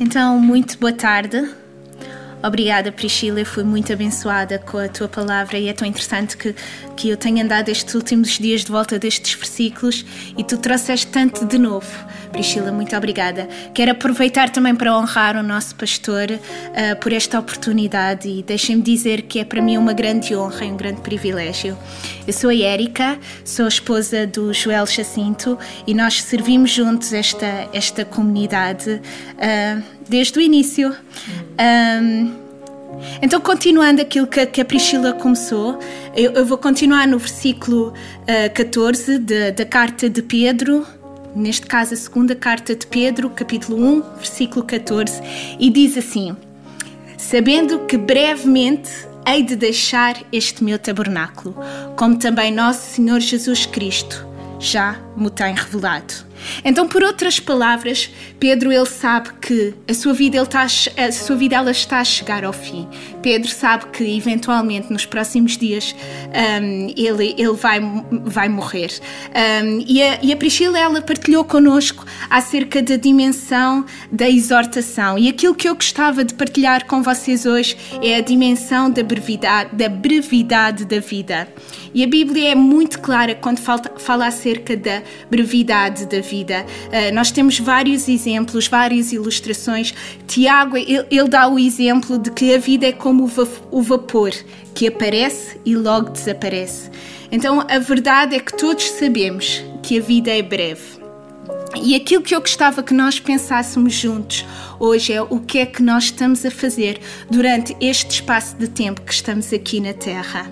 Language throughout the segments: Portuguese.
Então, muito boa tarde. Obrigada, Priscila. Fui muito abençoada com a tua palavra e é tão interessante que, que eu tenho andado estes últimos dias de volta destes versículos e tu trouxeste tanto de novo. Priscila, muito obrigada. Quero aproveitar também para honrar o nosso pastor uh, por esta oportunidade e deixem-me dizer que é para mim uma grande honra e um grande privilégio. Eu sou a Érica, sou a esposa do Joel Jacinto e nós servimos juntos esta, esta comunidade uh, desde o início. Um, então, continuando aquilo que, que a Priscila começou, eu, eu, vou continuar no versículo uh, 14 de, da carta de Pedro, neste caso a segunda carta de Pedro, capítulo 1, versículo 14, e diz assim: Sabendo que brevemente hei de deixar este meu tabernáculo, como também nosso Senhor Jesus Cristo já me tem revelado. Então, por outras palavras, Pedro ele sabe que a sua vida ele está a sua vida ela está a chegar ao fim. Pedro sabe que eventualmente nos próximos dias um, ele ele vai vai morrer. Um, e, a, e a Priscila ela partilhou connosco acerca da dimensão da exortação e aquilo que eu gostava de partilhar com vocês hoje é a dimensão da brevidade da brevidade da vida. E a Bíblia é muito clara quando fala, acerca da brevidade da vida. Uh, nós temos vários exemplos, várias ilustrações. Tiago, ele, dá o exemplo de que a vida é como o vapor, que aparece e logo desaparece. Então, a verdade é que todos sabemos que a vida é breve. E aquilo que eu gostava que nós pensássemos juntos hoje é o que é que nós estamos a fazer durante este espaço de tempo que estamos aqui na Terra.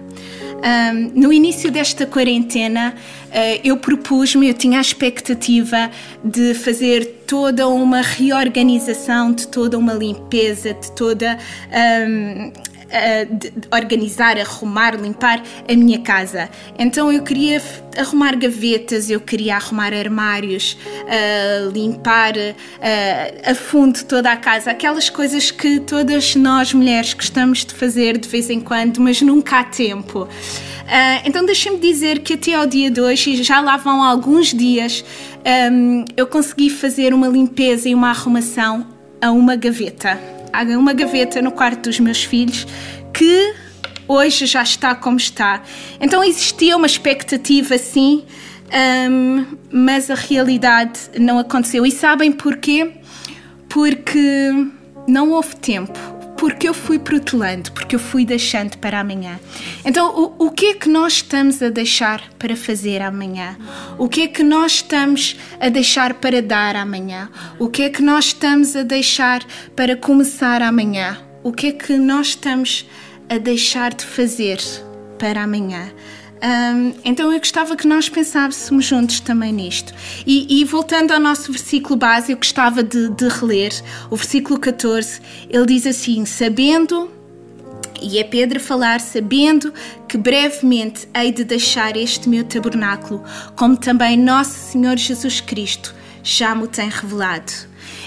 Um, no início desta quarentena, uh, eu propus-me, eu tinha a expectativa de fazer toda uma reorganização, de toda uma limpeza, de toda um, uh, organizar, arrumar, limpar a minha casa. Então eu queria arrumar gavetas, eu queria arrumar armários, uh, limpar uh, a fundo toda a casa, aquelas coisas que todas nós mulheres gostamos de fazer de vez em quando, mas nunca há tempo. Uh, então deixem-me dizer que até ao dia de hoje, já lá vão alguns dias, um, eu consegui fazer uma limpeza e uma arrumação a uma gaveta uma gaveta no quarto dos meus filhos que hoje já está como está. Então existia uma expectativa assim, um, mas a realidade não aconteceu. E sabem porquê? Porque não houve tempo. Porque eu fui protelando, porque eu fui deixando para amanhã. Então, o, o que é que nós estamos a deixar para fazer amanhã? O que é que nós estamos a deixar para dar amanhã? O que é que nós estamos a deixar para começar amanhã? O que é que nós estamos a deixar de fazer para amanhã? Um, então eu gostava que nós pensássemos juntos também nisto. E, e voltando ao nosso versículo base, eu gostava de, de reler o versículo 14. Ele diz assim: Sabendo e é Pedro falar, sabendo que brevemente hei de deixar este meu tabernáculo, como também nosso Senhor Jesus Cristo já me tem revelado.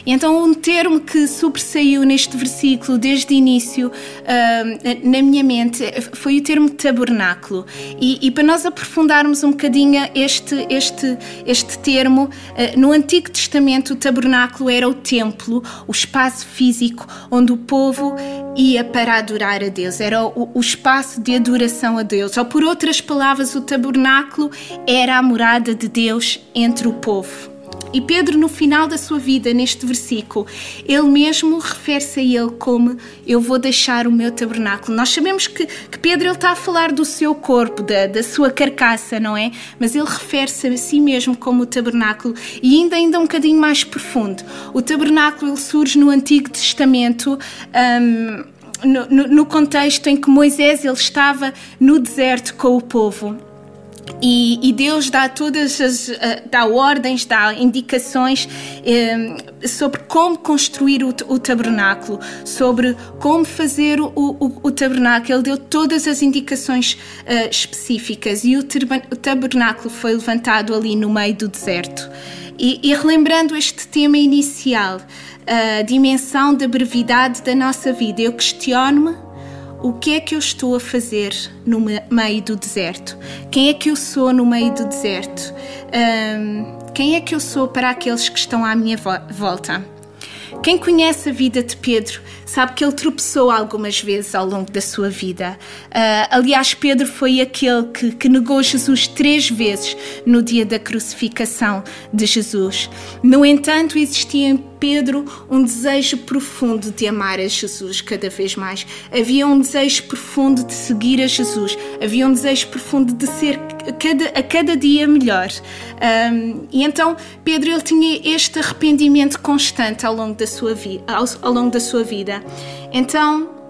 Então, um termo que sobressaiu neste versículo desde o início uh, na minha mente foi o termo tabernáculo. E, e, para nós aprofundarmos um bocadinho este, este, este termo, uh, no Antigo Testamento, o tabernáculo era o templo, o espaço físico onde o povo ia para adorar a Deus, era o, o espaço de adoração a Deus. Ou, por outras palavras, o tabernáculo era a morada de Deus entre o povo. E Pedro, no final da sua vida, neste versículo, ele mesmo refere-se a ele como eu vou deixar o meu tabernáculo. Nós sabemos que, que Pedro ele está a falar do seu corpo, da, da sua carcaça, não é? Mas ele refere-se a si mesmo como o tabernáculo e ainda, ainda um bocadinho mais profundo. O tabernáculo surge no Antigo Testamento. Um, no, no, contexto em que Moisés ele estava no deserto com o povo e, e, Deus dá todas as uh, dá ordens, dá indicações uh, sobre como construir o, o, tabernáculo, sobre como fazer o, o, o, tabernáculo. Ele deu todas as indicações uh, específicas e o, tabernáculo foi levantado ali no meio do deserto. E, e relembrando este tema inicial, a dimensão da brevidade da nossa vida, eu questiono-me o que é que eu estou a fazer no meio do deserto? Quem é que eu sou no meio do deserto? Um, quem é que eu sou para aqueles que estão à minha volta? Quem conhece a vida de Pedro sabe que ele tropeçou algumas vezes ao longo da sua vida. Uh, aliás, Pedro foi aquele que, que, negou Jesus três vezes no dia da crucificação de Jesus. No entanto, existia em Pedro um desejo profundo de amar a Jesus cada vez mais. Havia um desejo profundo de seguir a Jesus. Havia um desejo profundo de ser a cada, a cada dia melhor. Um, e então Pedro ele tinha este arrependimento constante ao longo da sua, vi ao, ao longo da sua vida. Então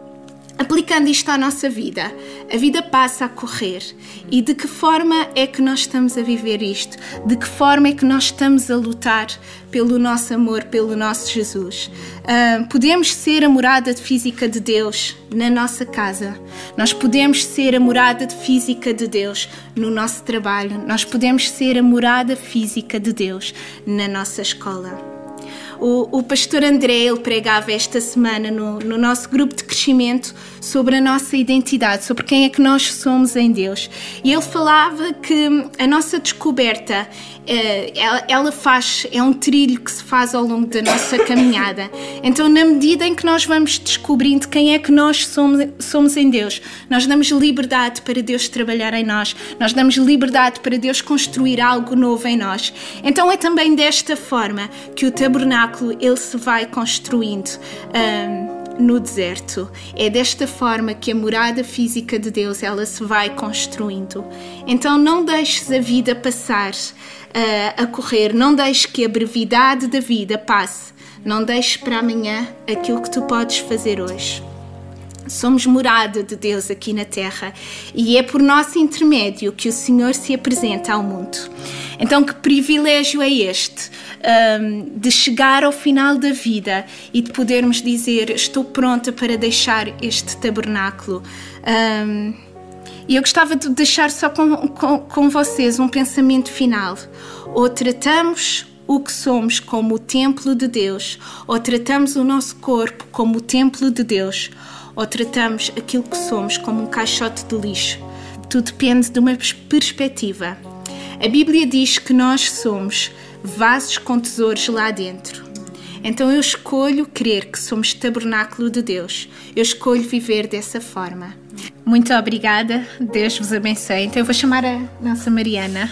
Aplicando isto à nossa vida, a vida passa a correr. E de que forma é que nós estamos a viver isto? De que forma é que nós estamos a lutar pelo nosso amor, pelo nosso Jesus? Uh, podemos ser a morada física de Deus na nossa casa, nós podemos ser a morada física de Deus no nosso trabalho, nós podemos ser a morada física de Deus na nossa escola. O, o pastor André ele pregava esta semana no, no nosso grupo de crescimento sobre a nossa identidade, sobre quem é que nós somos em Deus. E ele falava que a nossa descoberta eh, ela, faz, é um trilho que se faz ao longo da nossa caminhada. Então, na medida em que nós vamos descobrindo quem é que nós somos, somos em Deus, nós damos liberdade para Deus trabalhar em nós, nós damos liberdade para Deus construir algo novo em nós. Então, é também desta forma que o tabernáculo ele se vai construindo. Um, no deserto. É desta forma que a morada física de Deus ela se vai construindo. Então não deixes a vida passar uh, a correr, não deixes que a brevidade da vida passe. Não deixes para amanhã aquilo que tu podes fazer hoje. Somos morada de Deus aqui na Terra e é por nosso intermédio que o Senhor se apresenta ao mundo. Então, que privilégio é este um, de chegar ao final da vida e de podermos dizer: Estou pronta para deixar este tabernáculo. Um, e eu gostava de deixar só com, com, com vocês um pensamento final. Ou tratamos o que somos como o templo de Deus, ou tratamos o nosso corpo como o templo de Deus, ou tratamos aquilo que somos como um caixote de lixo. Tudo depende de uma perspectiva. A Bíblia diz que nós somos vasos com tesouros lá dentro. Então eu escolho crer que somos tabernáculo de Deus. Eu escolho viver dessa forma. Muito obrigada. Deus vos abençoe. Então eu vou chamar a nossa Mariana.